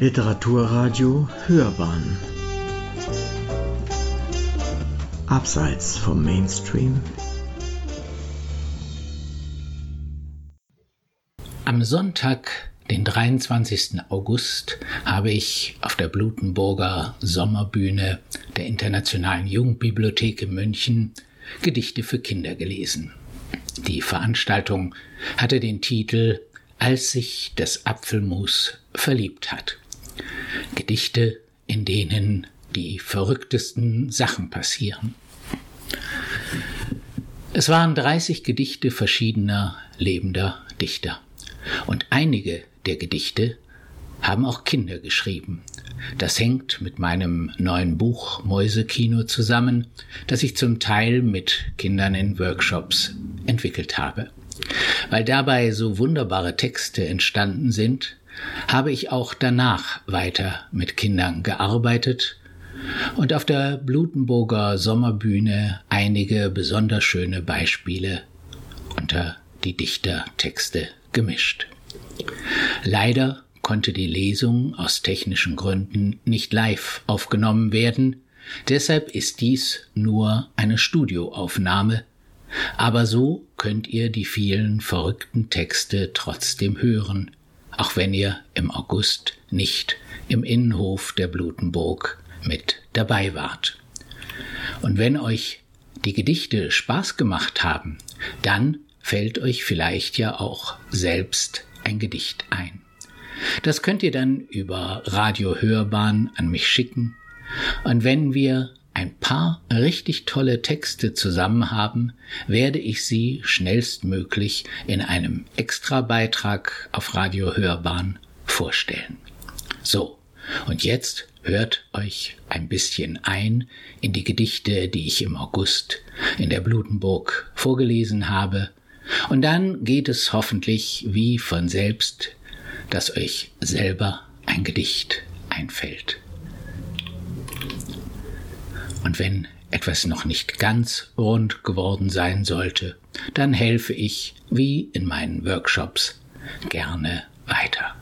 Literaturradio Hörbahn Abseits vom Mainstream Am Sonntag, den 23. August, habe ich auf der Blutenburger Sommerbühne der Internationalen Jugendbibliothek in München Gedichte für Kinder gelesen. Die Veranstaltung hatte den Titel Als sich das Apfelmus verliebt hat. Gedichte, in denen die verrücktesten Sachen passieren. Es waren 30 Gedichte verschiedener lebender Dichter. Und einige der Gedichte haben auch Kinder geschrieben. Das hängt mit meinem neuen Buch Mäusekino zusammen, das ich zum Teil mit Kindern in Workshops entwickelt habe. Weil dabei so wunderbare Texte entstanden sind, habe ich auch danach weiter mit Kindern gearbeitet und auf der Blutenburger Sommerbühne einige besonders schöne Beispiele unter die Dichtertexte gemischt. Leider konnte die Lesung aus technischen Gründen nicht live aufgenommen werden, deshalb ist dies nur eine Studioaufnahme, aber so könnt ihr die vielen verrückten Texte trotzdem hören, auch wenn ihr im August nicht im Innenhof der Blutenburg mit dabei wart. Und wenn euch die Gedichte Spaß gemacht haben, dann fällt euch vielleicht ja auch selbst ein Gedicht ein. Das könnt ihr dann über Radio Hörbahn an mich schicken. Und wenn wir ein paar richtig tolle Texte zusammen haben, werde ich sie schnellstmöglich in einem Extrabeitrag auf Radio Hörbahn vorstellen. So, und jetzt hört euch ein bisschen ein in die Gedichte, die ich im August in der Blutenburg vorgelesen habe, und dann geht es hoffentlich wie von selbst, dass euch selber ein Gedicht einfällt. Und wenn etwas noch nicht ganz rund geworden sein sollte, dann helfe ich, wie in meinen Workshops, gerne weiter.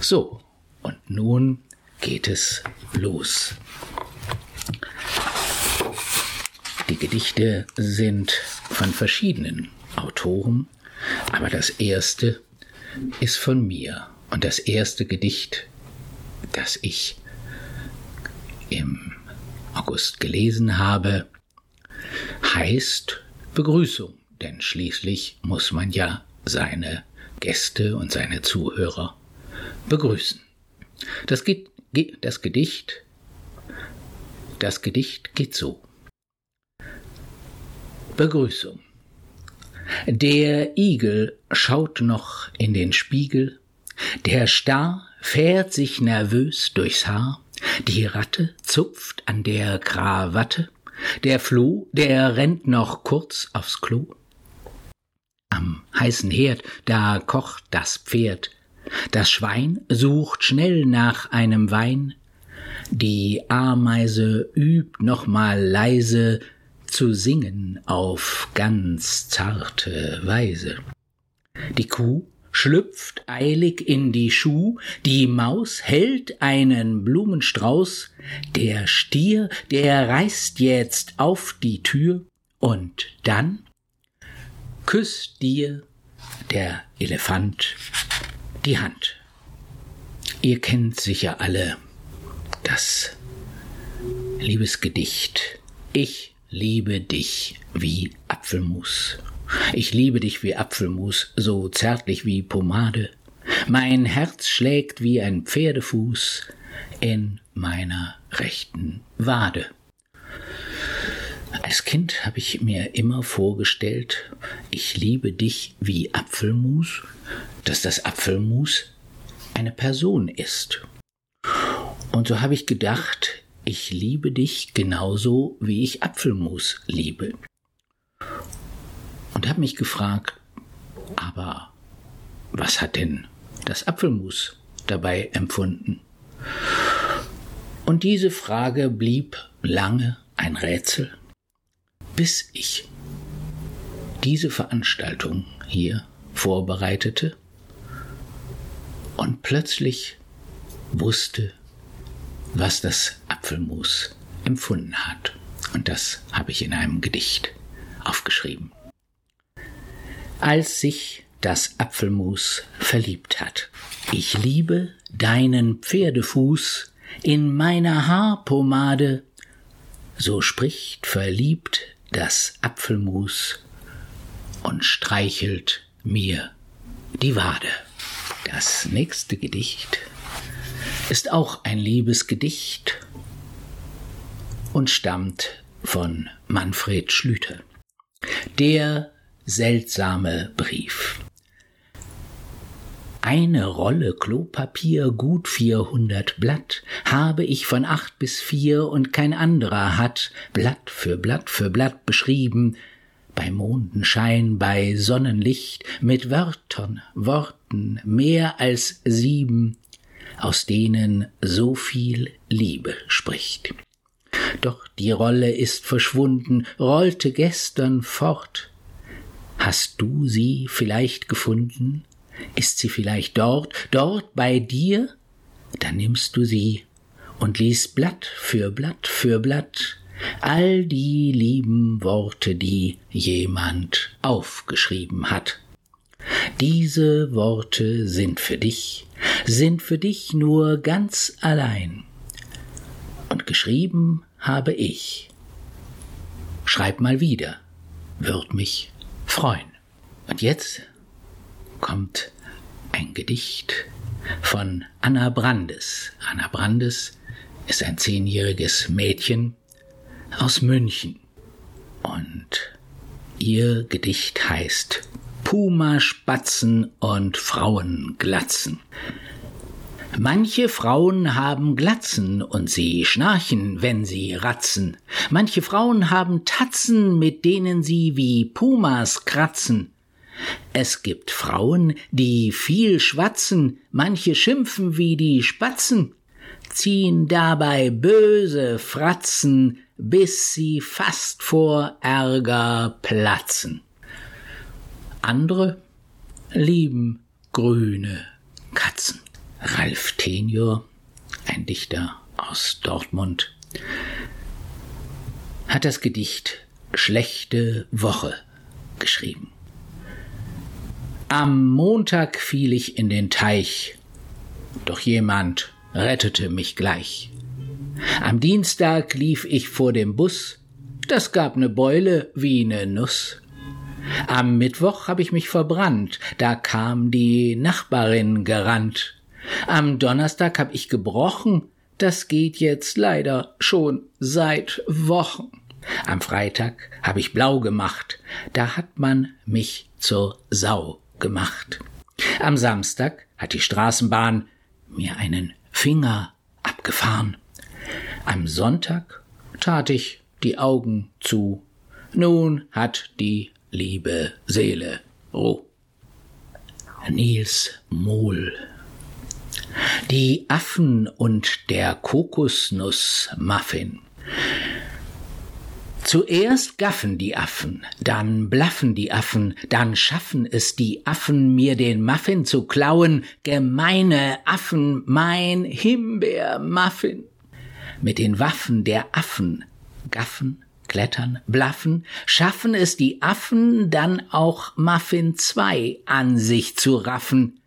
So, und nun geht es los. Die Gedichte sind von verschiedenen Autoren, aber das erste ist von mir. Und das erste Gedicht, das ich im August gelesen habe, heißt Begrüßung, denn schließlich muss man ja seine Gäste und seine Zuhörer begrüßen. Das, geht, das Gedicht, das Gedicht geht so. Begrüßung. Der Igel schaut noch in den Spiegel, der Star fährt sich nervös durchs Haar, die Ratte zupft an der Krawatte, der Floh, der rennt noch kurz aufs Klo. Am heißen Herd, da kocht das Pferd, das Schwein sucht schnell nach einem Wein, die Ameise übt noch mal leise zu singen auf ganz zarte Weise. Die Kuh schlüpft eilig in die Schuh, die Maus hält einen Blumenstrauß, der Stier, der reißt jetzt auf die Tür, und dann küsst dir der Elefant die Hand. Ihr kennt sicher alle das Liebesgedicht. Ich liebe dich wie Apfelmus. Ich liebe dich wie Apfelmus, so zärtlich wie Pomade. Mein Herz schlägt wie ein Pferdefuß in meiner rechten Wade. Als Kind habe ich mir immer vorgestellt, ich liebe dich wie Apfelmus, dass das Apfelmus eine Person ist. Und so habe ich gedacht, ich liebe dich genauso, wie ich Apfelmus liebe. Und habe mich gefragt, aber was hat denn das Apfelmus dabei empfunden? Und diese Frage blieb lange ein Rätsel, bis ich diese Veranstaltung hier vorbereitete und plötzlich wusste, was das Apfelmus empfunden hat. Und das habe ich in einem Gedicht aufgeschrieben. Als sich das Apfelmus verliebt hat. Ich liebe deinen Pferdefuß in meiner Haarpomade, so spricht verliebt das Apfelmus und streichelt mir die Wade. Das nächste Gedicht ist auch ein Liebesgedicht und stammt von Manfred Schlüter. Der seltsame Brief. Eine Rolle Klopapier, gut vierhundert Blatt, habe ich von acht bis vier und kein anderer hat Blatt für Blatt für Blatt beschrieben, bei Mondenschein, bei Sonnenlicht, mit Wörtern, Worten mehr als sieben, aus denen so viel Liebe spricht. Doch die Rolle ist verschwunden, rollte gestern fort. Hast du sie vielleicht gefunden? Ist sie vielleicht dort, dort bei dir? Dann nimmst du sie und liest Blatt für Blatt für Blatt all die lieben Worte, die jemand aufgeschrieben hat. Diese Worte sind für dich, sind für dich nur ganz allein. Und geschrieben habe ich. Schreib mal wieder, würd mich freuen. Und jetzt kommt ein Gedicht von Anna Brandes. Anna Brandes ist ein zehnjähriges Mädchen aus München. Und ihr Gedicht heißt Puma Spatzen und Frauenglatzen. Manche Frauen haben Glatzen und sie schnarchen, wenn sie ratzen. Manche Frauen haben Tatzen, mit denen sie wie Pumas kratzen. Es gibt Frauen, die viel schwatzen, manche schimpfen wie die Spatzen, ziehen dabei böse Fratzen, bis sie fast vor Ärger platzen. Andere lieben grüne Katzen. Ralf Tenjur, ein Dichter aus Dortmund, hat das Gedicht Schlechte Woche geschrieben. Am Montag fiel ich in den Teich, doch jemand rettete mich gleich. Am Dienstag lief ich vor dem Bus, das gab ne Beule wie ne Nuss. Am Mittwoch hab ich mich verbrannt, da kam die Nachbarin gerannt. Am Donnerstag hab ich gebrochen, das geht jetzt leider schon seit Wochen. Am Freitag hab ich blau gemacht, da hat man mich zur Sau gemacht. Am Samstag hat die Straßenbahn mir einen Finger abgefahren. Am Sonntag tat ich die Augen zu. Nun hat die liebe Seele Ruh. Nils Mohl Die Affen und der Kokosnuss-Muffin Zuerst gaffen die Affen, dann blaffen die Affen, dann schaffen es die Affen, mir den Muffin zu klauen, gemeine Affen, mein Himbeermuffin. Mit den Waffen der Affen, gaffen, klettern, blaffen, schaffen es die Affen dann auch Muffin 2 an sich zu raffen.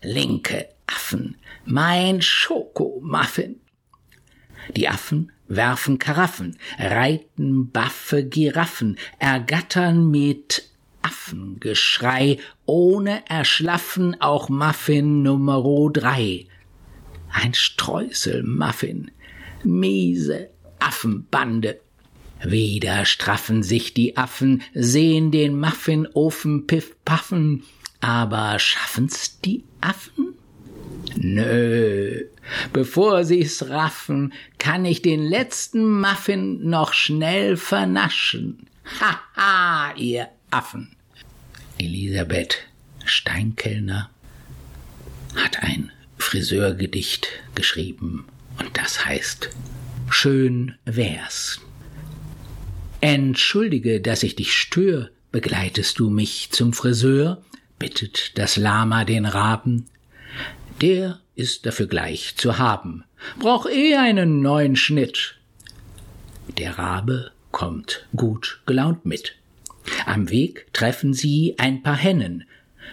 Linke Affen, mein Schokomuffin. Die Affen werfen Karaffen, reiten baffe Giraffen, ergattern mit Affengeschrei, ohne Erschlaffen auch Muffin Numero drei. Ein Streusel-Muffin, miese Affenbande. Wieder straffen sich die Affen, sehen den Muffinofen piff paffen, aber schaffen's die Affen? Nö, bevor sie's raffen, kann ich den letzten Muffin noch schnell vernaschen. Haha, ihr Affen. Elisabeth Steinkellner hat ein Friseurgedicht geschrieben und das heißt Schön wär's. Entschuldige, dass ich dich stör, begleitest du mich zum Friseur? bittet das Lama den Raben. Der ist dafür gleich zu haben, brauch eh einen neuen Schnitt. Der Rabe kommt gut gelaunt mit. Am Weg treffen sie ein paar Hennen.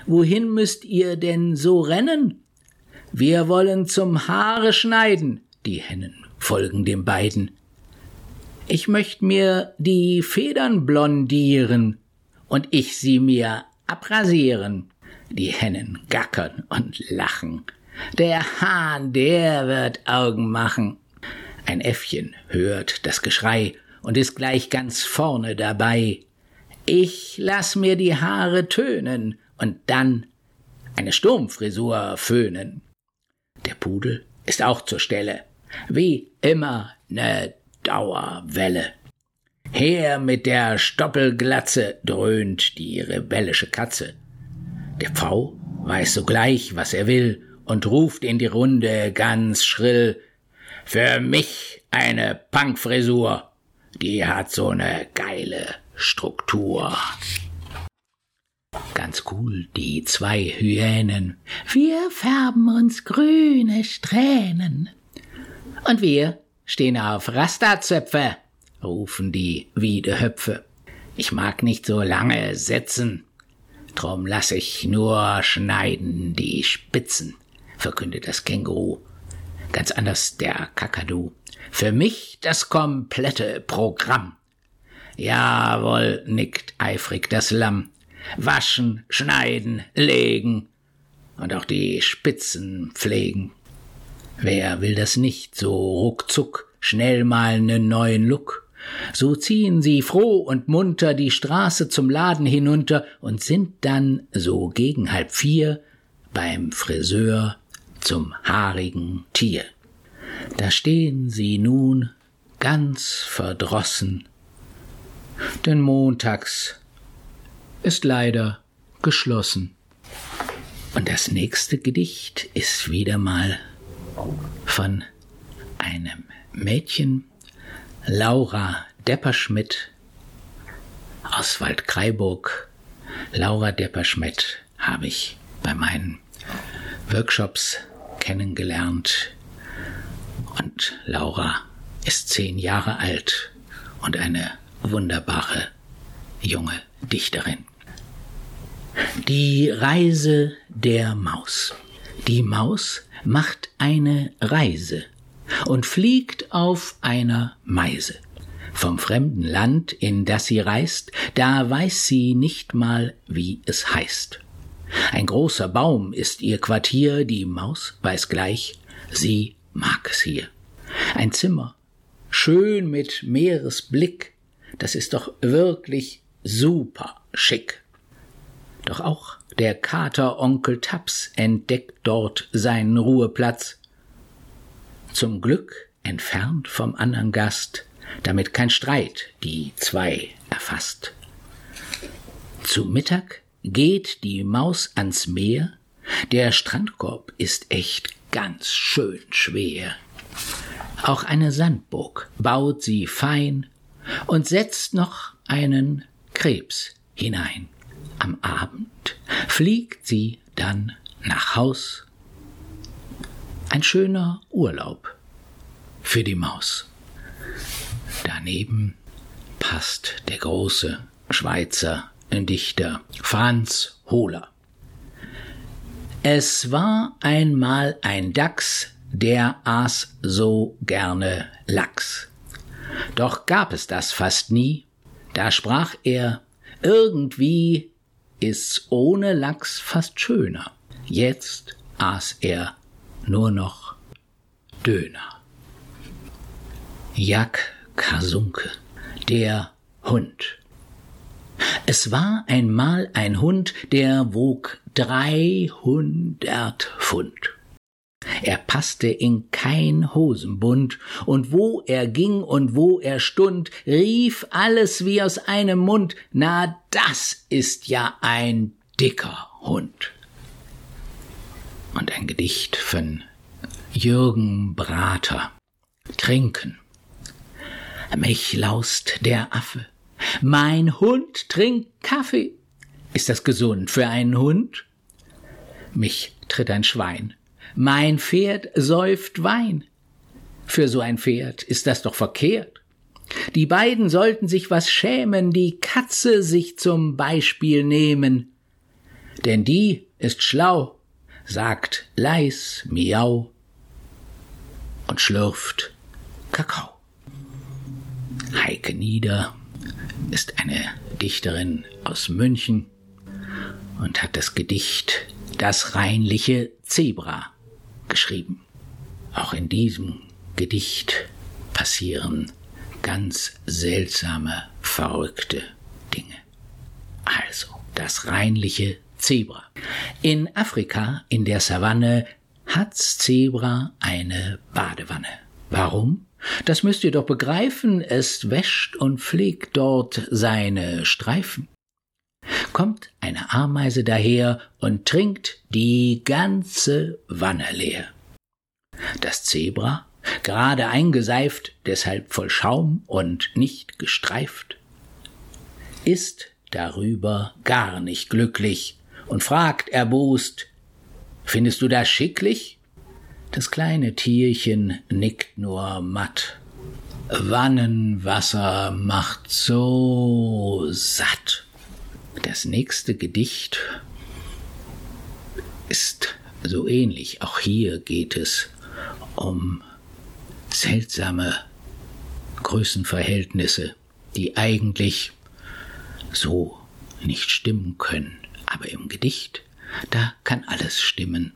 Wohin müsst ihr denn so rennen? Wir wollen zum Haare schneiden. Die Hennen folgen dem beiden. Ich möcht mir die Federn blondieren und ich sie mir abrasieren. Die Hennen gackern und lachen. Der Hahn, der wird Augen machen. Ein Äffchen hört das Geschrei und ist gleich ganz vorne dabei. Ich lass mir die Haare tönen und dann eine Sturmfrisur föhnen. Der Pudel ist auch zur Stelle. Wie immer ne Dauerwelle. Her mit der Stoppelglatze, dröhnt die rebellische Katze. Der Pfau weiß sogleich, was er will, und ruft in die Runde ganz schrill Für mich eine Punkfrisur, die hat so ne geile Struktur. Ganz cool, die zwei Hyänen. Wir färben uns grüne Strähnen. Und wir stehen auf Rastazöpfe, rufen die Wiedehöpfe. Ich mag nicht so lange sitzen, drum lass ich nur schneiden die Spitzen, verkündet das Känguru. Ganz anders der Kakadu. Für mich das komplette Programm. Jawohl, nickt eifrig das Lamm. Waschen, schneiden, legen und auch die Spitzen pflegen. Wer will das nicht so ruckzuck, schnell mal nen neuen Look? So ziehen sie froh und munter die Straße zum Laden hinunter und sind dann so gegen halb vier beim Friseur zum haarigen Tier. Da stehen sie nun ganz verdrossen, denn montags ist leider geschlossen. Und das nächste Gedicht ist wieder mal von einem Mädchen, Laura Depperschmidt aus Waldkraiburg. Laura Depperschmidt habe ich bei meinen Workshops kennengelernt. Und Laura ist zehn Jahre alt und eine wunderbare junge Dichterin. Die Reise der Maus. Die Maus macht eine Reise und fliegt auf einer Meise. Vom fremden Land, in das sie reist, da weiß sie nicht mal, wie es heißt. Ein großer Baum ist ihr Quartier, die Maus weiß gleich, sie mag es hier. Ein Zimmer, schön mit Meeresblick, das ist doch wirklich super schick. Doch auch der Kater Onkel Taps entdeckt dort seinen Ruheplatz. Zum Glück entfernt vom andern Gast, damit kein Streit die zwei erfasst. Zu Mittag geht die Maus ans Meer, der Strandkorb ist echt ganz schön schwer. Auch eine Sandburg baut sie fein und setzt noch einen Krebs hinein. Am Abend fliegt sie dann nach Haus. Ein schöner Urlaub für die Maus. Daneben passt der große Schweizer Dichter Franz Hohler. Es war einmal ein Dachs, der aß so gerne Lachs. Doch gab es das fast nie, da sprach er, irgendwie ist's ohne Lachs fast schöner. Jetzt aß er nur noch Döner. Jack Kasunke, der Hund. Es war einmal ein Hund, der wog dreihundert Pfund. Er passte in kein Hosenbund, und wo er ging und wo er stund, rief alles wie aus einem Mund, na das ist ja ein dicker Hund. Und ein Gedicht von Jürgen Brater. Trinken. Mich laust der Affe. Mein Hund trinkt Kaffee. Ist das gesund für einen Hund? Mich tritt ein Schwein mein Pferd säuft Wein. Für so ein Pferd ist das doch verkehrt. Die beiden sollten sich was schämen, die Katze sich zum Beispiel nehmen. Denn die ist schlau, sagt leis Miau und schlürft Kakao. Heike Nieder ist eine Dichterin aus München und hat das Gedicht Das reinliche Zebra geschrieben. Auch in diesem Gedicht passieren ganz seltsame, verrückte Dinge. Also, das reinliche Zebra. In Afrika, in der Savanne, hat's Zebra eine Badewanne. Warum? Das müsst ihr doch begreifen, es wäscht und pflegt dort seine Streifen. Kommt eine Ameise daher und trinkt die ganze Wanne leer. Das Zebra, gerade eingeseift, deshalb voll Schaum und nicht gestreift, ist darüber gar nicht glücklich und fragt erbost, Findest du das schicklich? Das kleine Tierchen nickt nur matt. Wannenwasser macht so satt. Das nächste Gedicht ist so ähnlich. Auch hier geht es um seltsame Größenverhältnisse, die eigentlich so nicht stimmen können. Aber im Gedicht, da kann alles stimmen.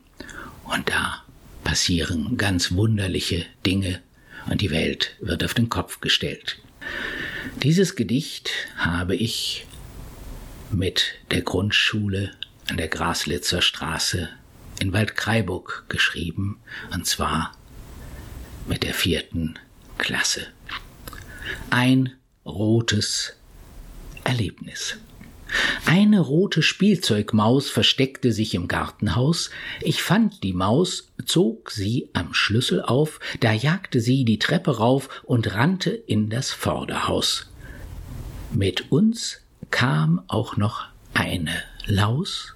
Und da passieren ganz wunderliche Dinge und die Welt wird auf den Kopf gestellt. Dieses Gedicht habe ich mit der Grundschule an der Graslitzer Straße in Waldkraiburg geschrieben, und zwar mit der vierten Klasse. Ein rotes Erlebnis. Eine rote Spielzeugmaus versteckte sich im Gartenhaus. Ich fand die Maus, zog sie am Schlüssel auf, da jagte sie die Treppe rauf und rannte in das Vorderhaus. Mit uns kam auch noch eine Laus.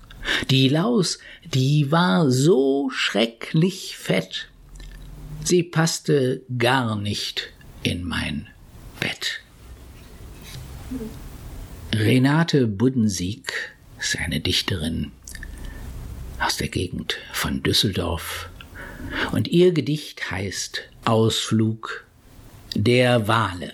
Die Laus, die war so schrecklich fett. Sie passte gar nicht in mein Bett. Renate Buddensieg ist eine Dichterin aus der Gegend von Düsseldorf und ihr Gedicht heißt Ausflug der Wale.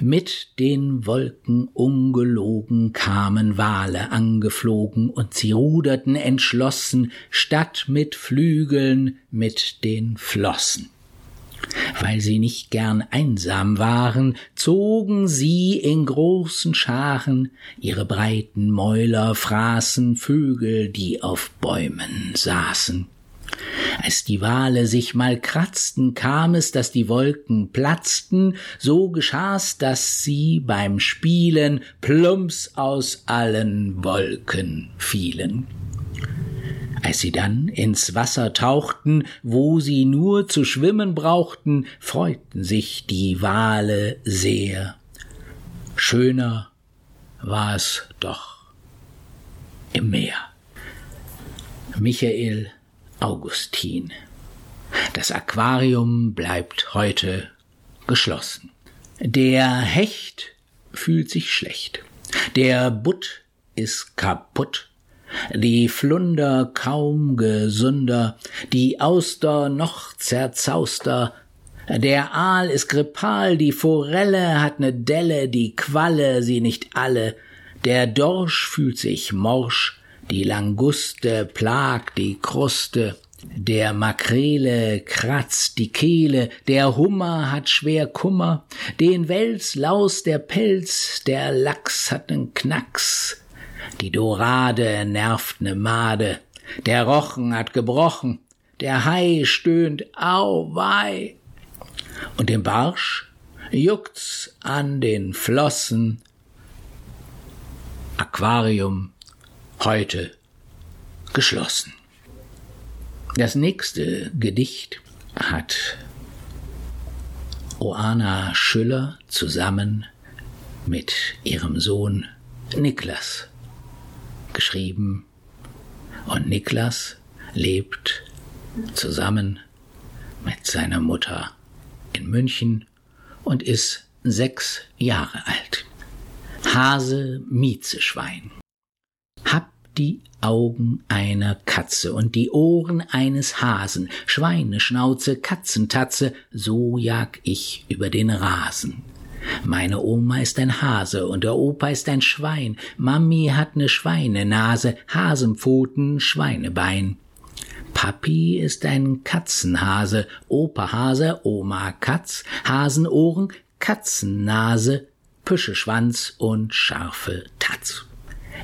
Mit den Wolken ungelogen kamen Wale angeflogen und sie ruderten entschlossen, statt mit Flügeln mit den Flossen. Weil sie nicht gern einsam waren, zogen sie in großen Scharen, ihre breiten Mäuler fraßen Vögel, die auf Bäumen saßen. Als die Wale sich mal kratzten, kam es, dass die Wolken platzten, so geschah's, dass sie beim Spielen plumps aus allen Wolken fielen. Als sie dann ins Wasser tauchten, wo sie nur zu schwimmen brauchten, freuten sich die Wale sehr. Schöner war es doch im Meer. Michael Augustin. Das Aquarium bleibt heute geschlossen. Der Hecht fühlt sich schlecht. Der Butt ist kaputt die Flunder kaum gesünder, die Auster noch zerzauster, der Aal ist grippal, die Forelle hat ne Delle, die Qualle sie nicht alle, der Dorsch fühlt sich morsch, die Languste plagt die Kruste, der Makrele kratzt die Kehle, der Hummer hat schwer Kummer, den Wels laus der Pelz, der Lachs hat nen Knacks, die Dorade nervt ne Made, der Rochen hat gebrochen, der Hai stöhnt au wei. Und dem Barsch juckt's an den Flossen. Aquarium heute geschlossen. Das nächste Gedicht hat Oana Schüller zusammen mit ihrem Sohn Niklas geschrieben. Und Niklas lebt zusammen mit seiner Mutter in München und ist sechs Jahre alt. Hase Miezeschwein. Hab die Augen einer Katze und die Ohren eines Hasen, Schweineschnauze, Katzentatze, so jag ich über den Rasen. Meine Oma ist ein Hase und der Opa ist ein Schwein, Mami hat ne Schweinenase, Hasenpfoten, Schweinebein. Papi ist ein Katzenhase, Opa Hase, Oma Katz, Hasenohren, Katzennase, Püscheschwanz und scharfe Tatz.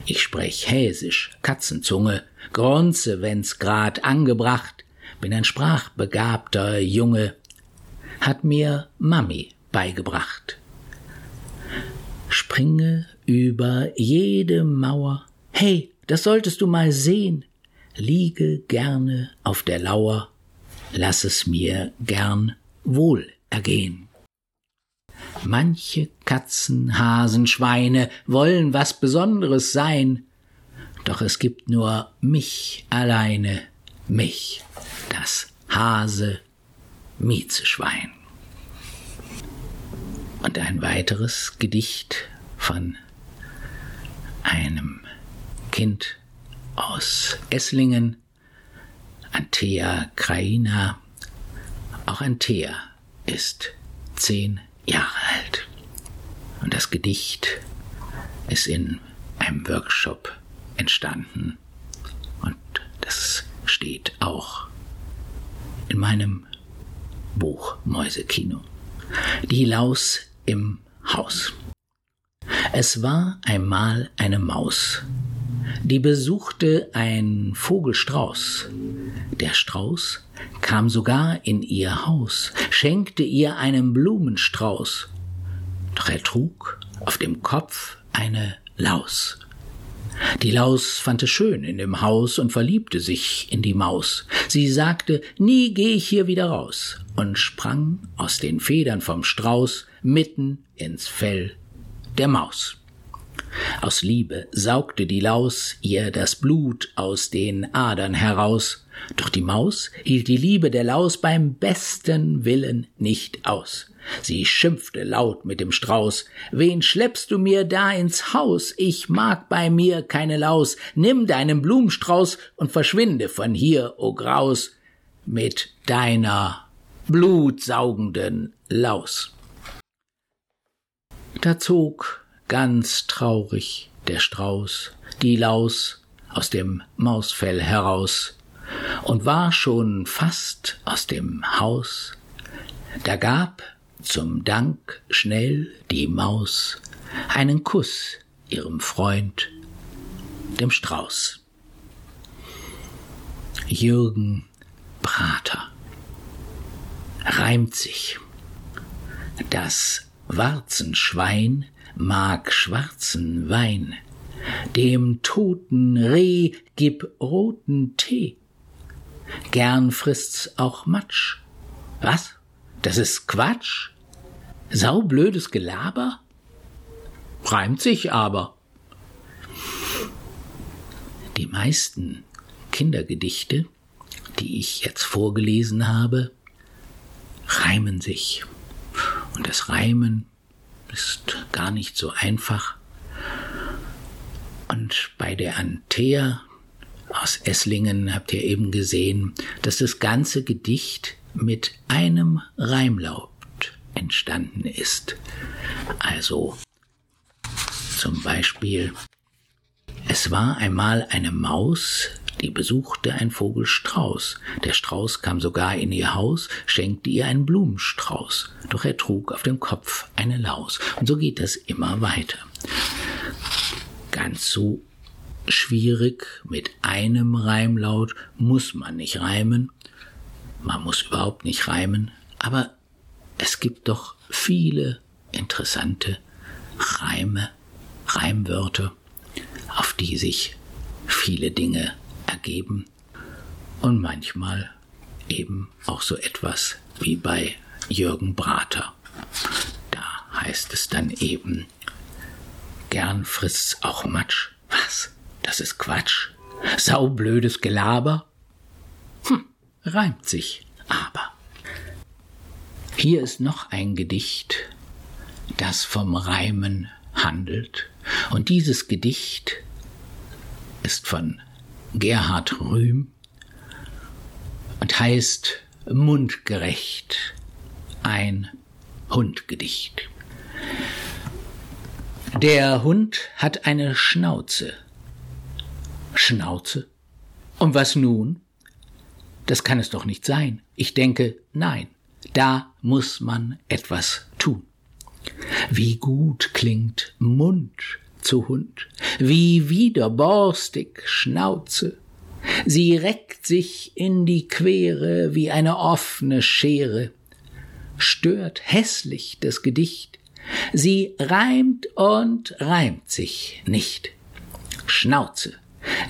Ich sprech Häsisch, Katzenzunge, Gronze, wenn's grad angebracht, bin ein sprachbegabter Junge, hat mir Mami beigebracht. Springe über jede Mauer, hey, das solltest du mal sehen, liege gerne auf der Lauer, lass es mir gern wohl ergehen. Manche Katzen, Hasen, Schweine wollen was Besonderes sein, doch es gibt nur mich alleine, mich, das Hase, Miezeschwein. Und ein weiteres Gedicht von einem Kind aus Esslingen, Antea Kraina. Auch Antea ist zehn Jahre alt. Und das Gedicht ist in einem Workshop entstanden. Und das steht auch in meinem Buch Mäusekino. Die Laus im Haus. Es war einmal eine Maus, die besuchte ein Vogelstrauß. Der Strauß kam sogar in ihr Haus, schenkte ihr einen Blumenstrauß. Doch er trug auf dem Kopf eine Laus. Die Laus fand es schön in dem Haus und verliebte sich in die Maus. Sie sagte, nie geh ich hier wieder raus, und sprang aus den Federn vom Strauß mitten ins Fell der Maus. Aus Liebe saugte die Laus ihr das Blut aus den Adern heraus, doch die Maus hielt die Liebe der Laus beim besten Willen nicht aus. Sie schimpfte laut mit dem Strauß. Wen schleppst du mir da ins Haus? Ich mag bei mir keine Laus. Nimm deinen Blumenstrauß und verschwinde von hier, o Graus, mit deiner blutsaugenden Laus. Da zog ganz traurig der Strauß die Laus aus dem Mausfell heraus und war schon fast aus dem Haus. Da gab zum Dank schnell die Maus einen Kuss ihrem Freund, dem Strauß. Jürgen Prater reimt sich. Das Warzenschwein mag schwarzen Wein, dem toten Reh gib roten Tee. Gern frisst's auch Matsch. Was? Das ist Quatsch? Saublödes Gelaber? Reimt sich aber. Die meisten Kindergedichte, die ich jetzt vorgelesen habe, reimen sich. Und das Reimen ist gar nicht so einfach. Und bei der Antea aus Esslingen habt ihr eben gesehen, dass das ganze Gedicht mit einem Reimlaut entstanden ist. Also zum Beispiel, es war einmal eine Maus, die besuchte ein Vogel Strauß. Der Strauß kam sogar in ihr Haus, schenkte ihr einen Blumenstrauß. Doch er trug auf dem Kopf eine Laus. Und so geht das immer weiter. Ganz so schwierig mit einem Reimlaut muss man nicht reimen. Man muss überhaupt nicht reimen. Aber es gibt doch viele interessante Reime, Reimwörter, auf die sich viele Dinge ergeben und manchmal eben auch so etwas wie bei Jürgen Brater. Da heißt es dann eben, gern frisst's auch Matsch. Was? Das ist Quatsch. Saublödes Gelaber? Hm, reimt sich aber. Hier ist noch ein Gedicht, das vom Reimen handelt. Und dieses Gedicht ist von Gerhard Rühm und heißt Mundgerecht, ein Hundgedicht. Der Hund hat eine Schnauze. Schnauze? Und was nun? Das kann es doch nicht sein. Ich denke, nein, da muss man etwas tun. Wie gut klingt Mund zu Hund, wie widerborstig Schnauze. Sie reckt sich in die Quere wie eine offene Schere, stört hässlich das Gedicht, sie reimt und reimt sich nicht. Schnauze,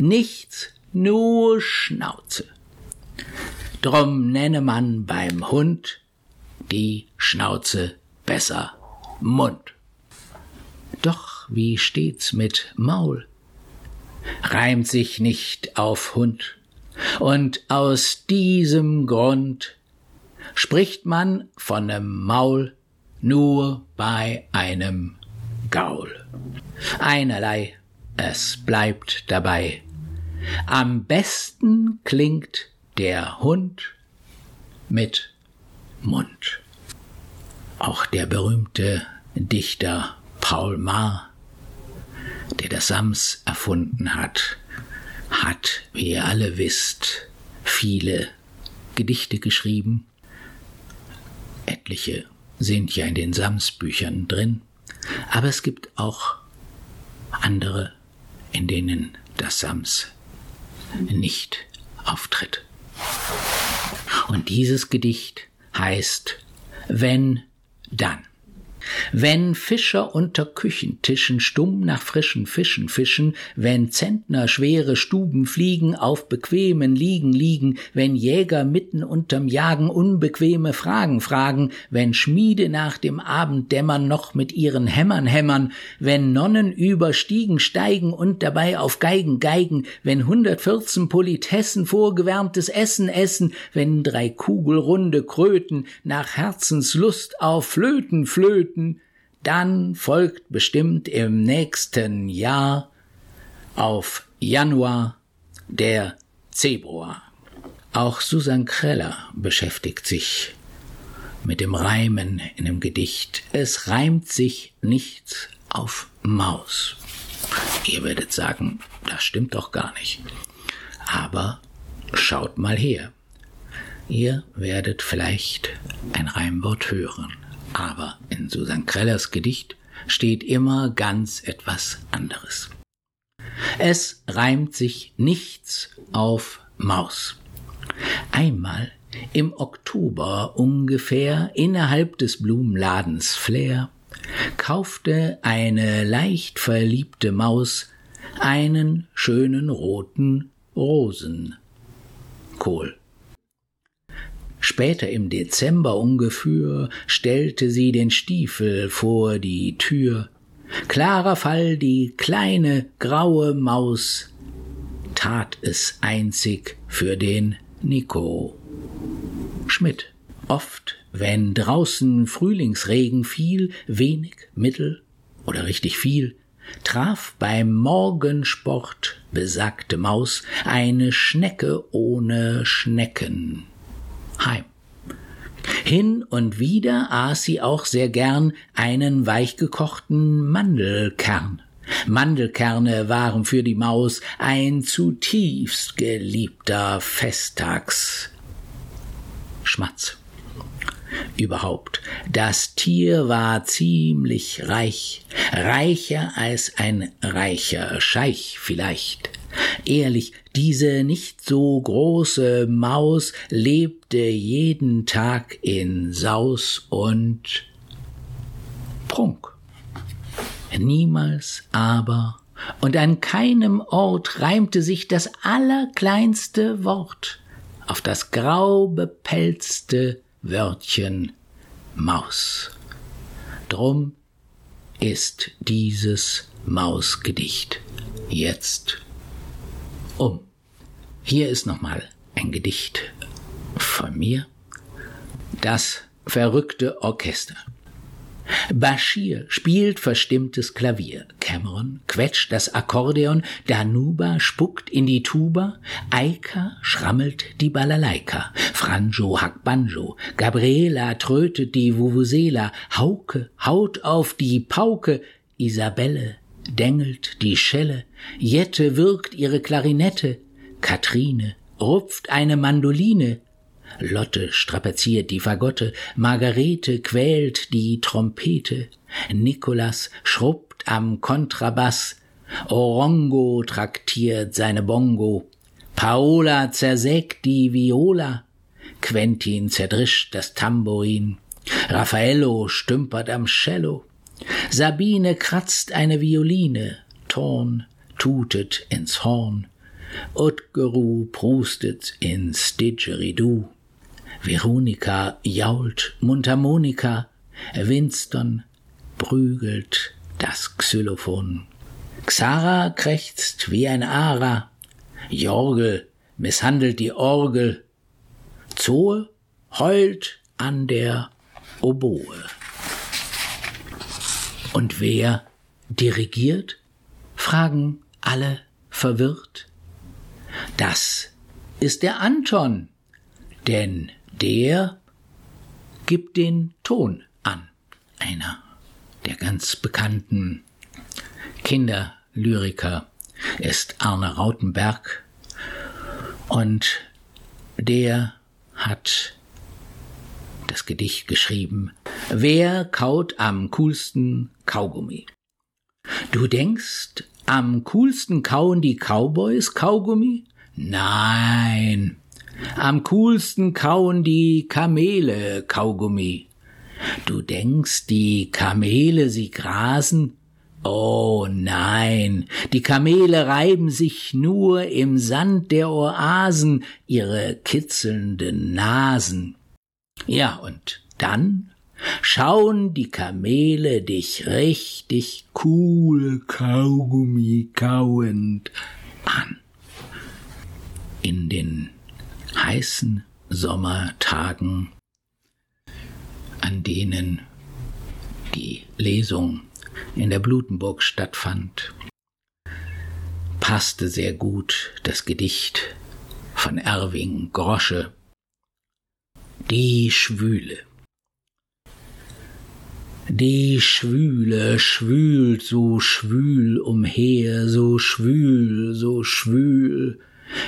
nichts, nur Schnauze. Drum nenne man beim Hund die Schnauze besser Mund. Doch wie steht's mit Maul? Reimt sich nicht auf Hund. Und aus diesem Grund spricht man von nem Maul nur bei einem Gaul. Einerlei, es bleibt dabei. Am besten klingt der Hund mit Mund. Auch der berühmte Dichter Paul Maar, der das Sams erfunden hat, hat, wie ihr alle wisst, viele Gedichte geschrieben. Etliche sind ja in den Sams-Büchern drin, aber es gibt auch andere, in denen das Sams nicht auftritt. Und dieses Gedicht heißt Wenn dann. Wenn Fischer unter Küchentischen stumm nach frischen Fischen fischen, wenn Zentner schwere Stuben fliegen, auf bequemen Liegen liegen, wenn Jäger mitten unterm Jagen unbequeme Fragen fragen, wenn Schmiede nach dem Abenddämmern noch mit ihren Hämmern hämmern, wenn Nonnen über Stiegen steigen und dabei auf Geigen geigen, wenn 114 Politessen vorgewärmtes Essen essen, wenn drei kugelrunde Kröten nach Herzenslust auf Flöten flöten, dann folgt bestimmt im nächsten Jahr auf Januar der Februar. Auch Susan Kreller beschäftigt sich mit dem Reimen in dem Gedicht. Es reimt sich nichts auf Maus. Ihr werdet sagen, das stimmt doch gar nicht. Aber schaut mal her. Ihr werdet vielleicht ein Reimwort hören aber in Susan Krellers Gedicht steht immer ganz etwas anderes. Es reimt sich nichts auf Maus. Einmal im Oktober ungefähr innerhalb des Blumenladens Flair kaufte eine leicht verliebte Maus einen schönen roten Rosenkohl. Später im Dezember ungefähr stellte sie den Stiefel vor die Tür. Klarer Fall, die kleine graue Maus tat es einzig für den Nico Schmidt. Oft, wenn draußen Frühlingsregen fiel, wenig, mittel oder richtig viel, traf beim Morgensport besagte Maus eine Schnecke ohne Schnecken heim. Hin und wieder aß sie auch sehr gern einen weichgekochten Mandelkern. Mandelkerne waren für die Maus ein zutiefst geliebter Festtagsschmatz. Überhaupt, das Tier war ziemlich reich, reicher als ein reicher Scheich vielleicht. Ehrlich, diese nicht so große Maus lebte jeden Tag in Saus und Prunk. Niemals aber und an keinem Ort reimte sich das allerkleinste Wort auf das grau bepelzte Wörtchen Maus. Drum ist dieses Mausgedicht jetzt um. Hier ist nochmal ein Gedicht von mir. Das verrückte Orchester. Bashir spielt verstimmtes Klavier, Cameron quetscht das Akkordeon, Danuba spuckt in die Tuba, Eika schrammelt die Balalaika, Franjo hackt Banjo, Gabriela trötet die Vuvuzela, Hauke haut auf die Pauke, Isabelle dengelt die Schelle, Jette wirkt ihre Klarinette, Katrine rupft eine Mandoline, Lotte strapaziert die Fagotte, Margarete quält die Trompete, Nikolas schrubbt am Kontrabass, Orongo traktiert seine Bongo, Paola zersägt die Viola, Quentin zerdrischt das Tambourin, Raffaello stümpert am Cello, Sabine kratzt eine Violine, Torn tutet ins Horn, Utgeru prustet ins Didgeridoo. Veronika jault Mundharmonika, Winston prügelt das Xylophon. Xara krächzt wie ein Ara, Jorgel misshandelt die Orgel, Zoe heult an der Oboe. Und wer dirigiert? fragen alle verwirrt. Das ist der Anton, denn der gibt den Ton an. Einer der ganz bekannten Kinderlyriker ist Arne Rautenberg und der hat das Gedicht geschrieben Wer kaut am coolsten Kaugummi? Du denkst, am coolsten kauen die Cowboys Kaugummi? Nein, am coolsten kauen die Kamele Kaugummi. Du denkst, die Kamele, sie grasen? Oh nein, die Kamele reiben sich nur im Sand der Oasen ihre kitzelnden Nasen. Ja, und dann schauen die Kamele dich richtig cool Kaugummi kauend an. In den heißen Sommertagen, an denen die Lesung in der Blutenburg stattfand, passte sehr gut das Gedicht von Erwing Grosche Die Schwüle. Die Schwüle schwült so schwül umher, so schwül, so schwül,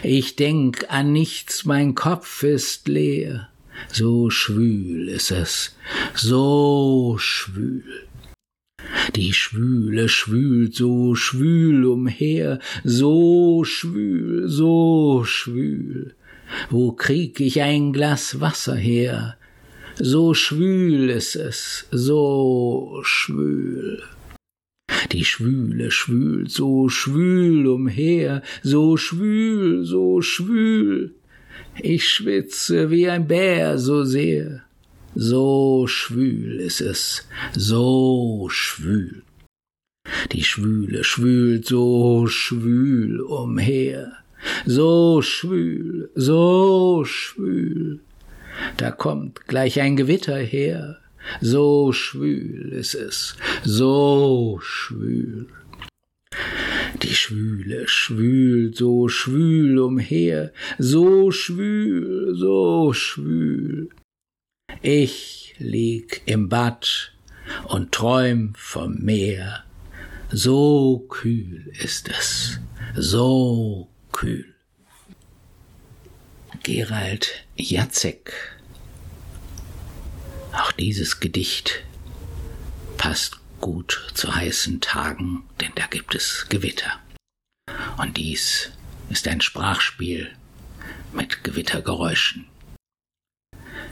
ich denk an nichts, mein Kopf ist leer. So schwül ist es, so schwül. Die Schwüle schwült so schwül umher, so schwül, so schwül. Wo krieg ich ein Glas Wasser her? So schwül ist es, so schwül. Die Schwüle schwült so schwül umher, so schwül, so schwül. Ich schwitze wie ein Bär so sehr. So schwül ist es, so schwül. Die Schwüle schwült so schwül umher, so schwül, so schwül. Da kommt gleich ein Gewitter her, so schwül ist es, so schwül. Die Schwüle schwült so schwül umher, so schwül, so schwül. Ich lieg im Bad und träum vom Meer, so kühl ist es, so kühl. Gerald Jacek auch dieses Gedicht passt gut zu heißen Tagen, denn da gibt es Gewitter. Und dies ist ein Sprachspiel mit Gewittergeräuschen.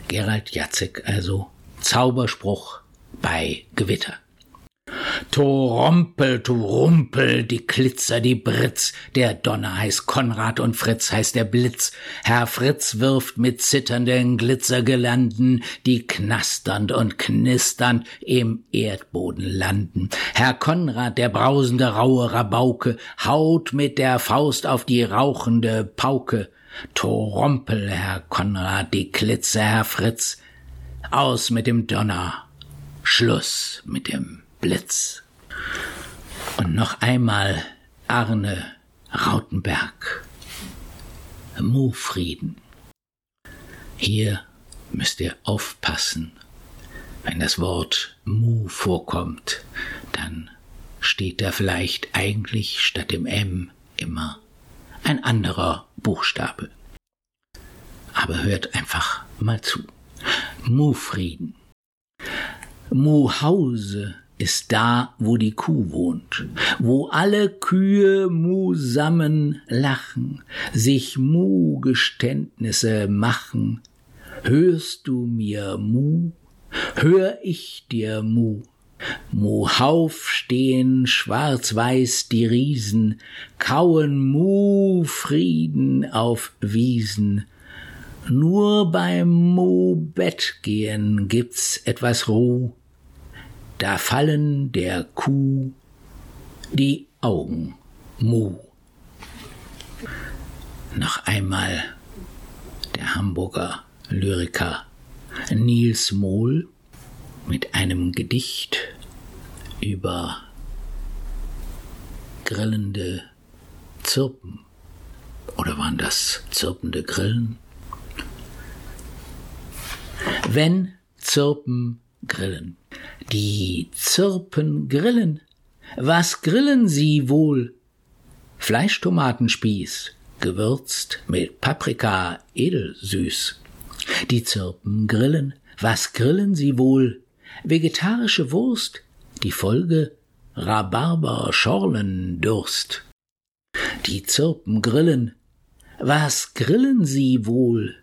Gerald Jacek also Zauberspruch bei Gewitter. Torompel, Turumpel, die Klitzer, die Britz, der Donner heißt Konrad und Fritz heißt der Blitz. Herr Fritz wirft mit zitternden Glitzergelanden, die knasternd und knisternd im Erdboden landen. Herr Konrad, der brausende raue Rabauke, haut mit der Faust auf die rauchende Pauke. Torompel, Herr Konrad, die Klitzer, Herr Fritz, aus mit dem Donner, Schluss mit dem Blitz. Und noch einmal Arne Rautenberg. Mufrieden. Hier müsst ihr aufpassen. Wenn das Wort Mu vorkommt, dann steht da vielleicht eigentlich statt dem M immer ein anderer Buchstabe. Aber hört einfach mal zu. Mufrieden. Muhause ist da, wo die Kuh wohnt, wo alle Kühe musammen lachen, sich Mu-Geständnisse machen. Hörst du mir Mu, hör ich dir Mu. Muhauf stehen schwarz-weiß die Riesen, kauen Mu-Frieden auf Wiesen. Nur beim Mu-Bett gehen gibt's etwas Ruh, da fallen der Kuh die Augen mu. Noch einmal der Hamburger Lyriker Niels Mohl mit einem Gedicht über grillende Zirpen. Oder waren das zirpende Grillen? Wenn Zirpen grillen. Die Zirpen grillen. Was grillen sie wohl? Fleischtomatenspieß, gewürzt mit Paprika edelsüß. Die Zirpen grillen. Was grillen sie wohl? Vegetarische Wurst. Die Folge Rhabarber Schorlendurst. Die Zirpen grillen. Was grillen sie wohl?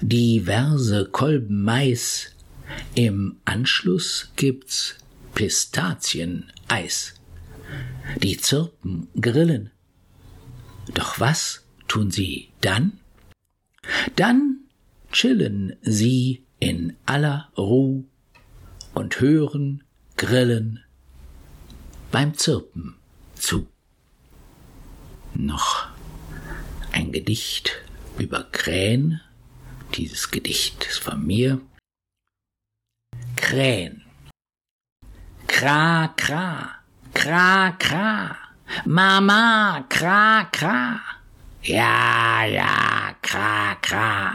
Diverse Kolben Mais, im Anschluss gibt's Pistazieneis. Die Zirpen grillen. Doch was tun sie dann? Dann chillen sie in aller Ruh und hören Grillen beim Zirpen zu. Noch ein Gedicht über Krähen. Dieses Gedicht ist von mir. Krähen. Kra, kra, kra, kra, Mama, kra, kra. Ja, ja, kra, kra,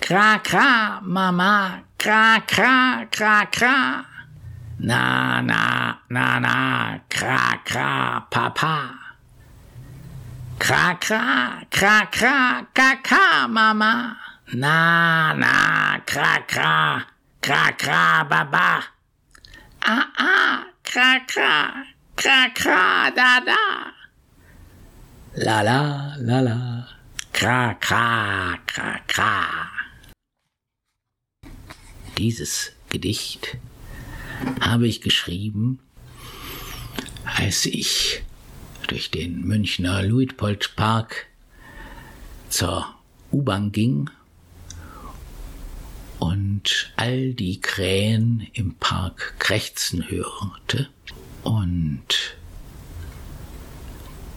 kra, kra, Mama, kra, kra, kra, kra. Na, na, na, na, kra, kra, Papa. Kra, kra, kra, kra, kaka, Mama. Na, na, kra, kra, Kra, kra, baba. Ah, ah, kra, kra, kra, kra, da, da. La, la, la, la. Kra, kra, kra, kra. Dieses Gedicht habe ich geschrieben, als ich durch den Münchner Luitpoldpark zur U-Bahn ging und all die Krähen im Park krächzen hörte. Und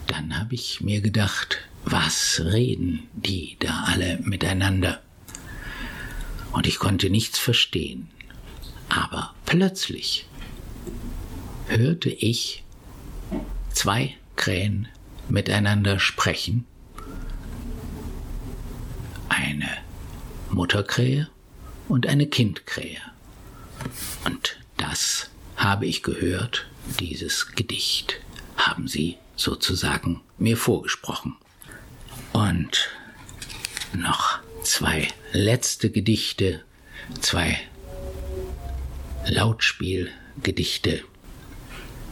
dann habe ich mir gedacht, was reden die da alle miteinander? Und ich konnte nichts verstehen. Aber plötzlich hörte ich zwei Krähen miteinander sprechen. Eine Mutterkrähe und eine Kindkrähe. Und das habe ich gehört, dieses Gedicht haben sie sozusagen mir vorgesprochen. Und noch zwei letzte Gedichte, zwei Lautspielgedichte.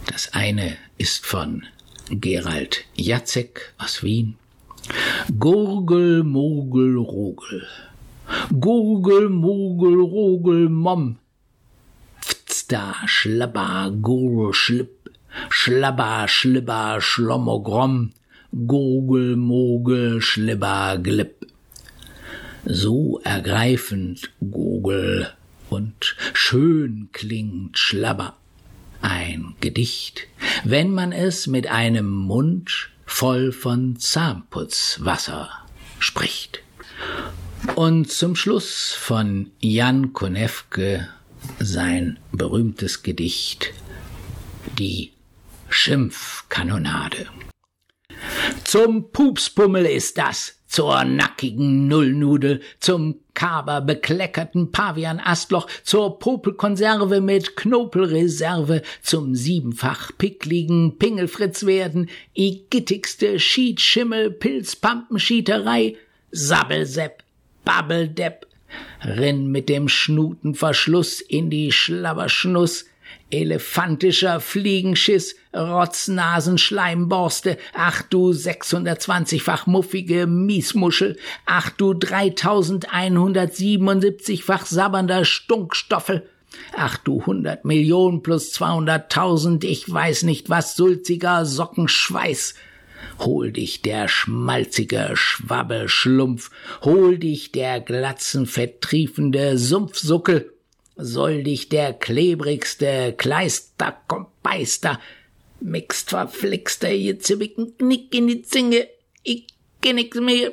Das eine ist von Gerald Jacek aus Wien. Gurgel, Mogel, Rogel. Gurgel, Mogel, Rogel, Mom. Pfzda, Schlabber, Gurl, Schlipp, Schlabber, Schlibber, Schlommogrom, Gogel, Mogel, Schlibber, Glipp. So ergreifend Gogel und schön klingt Schlabber. Ein Gedicht, wenn man es mit einem Mund voll von Zahnputzwasser spricht. Und zum Schluss von Jan Konewke sein berühmtes Gedicht Die Schimpfkanonade. Zum Pupspummel ist das, zur nackigen Nullnudel, zum Kaber bekleckerten Pavian-Astloch, zur Popelkonserve mit Knopelreserve, zum siebenfach pickligen Pingelfritz werden, igittigste Schietschimmel, Pilzpampenschieterei, Sabbelsepp, Babbeldepp, rinn mit dem Schnutenverschluss in die Schlabberschnuss, elefantischer Fliegenschiss, Rotznasenschleimborste, ach du 620-fach muffige Miesmuschel, ach du 3177-fach sabbernder Stunkstoffel, ach du 100 Millionen plus 200.000, ich weiß nicht was, sulziger Sockenschweiß, Hol dich der schmalzige Schwabbelschlumpf, hol dich der glatzenfetttriefende Sumpfsuckel, soll dich der klebrigste Kleister Kompeister, mixt verflixter jetzigen Knick in die Zinge, ich kenn nix mehr.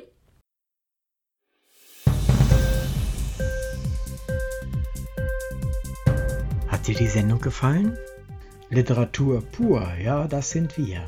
Hat dir die Sendung gefallen? Literatur pur, ja, das sind wir.